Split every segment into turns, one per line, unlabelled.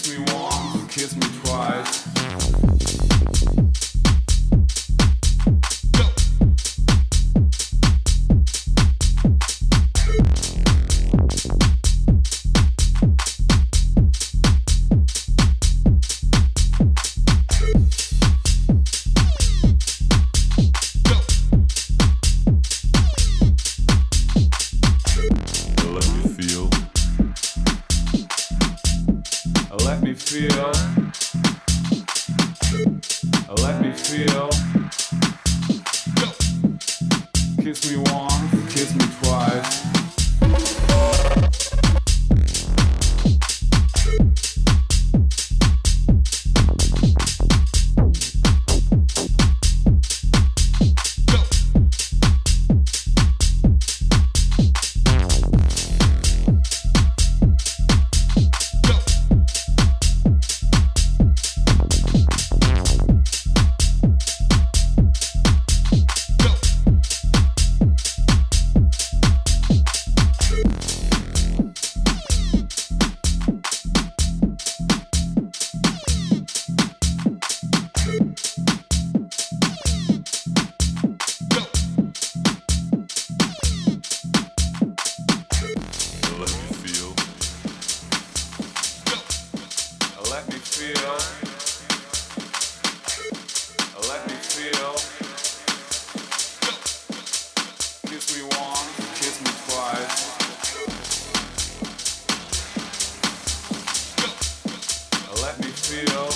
kiss me once, kiss me twice. feel.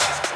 And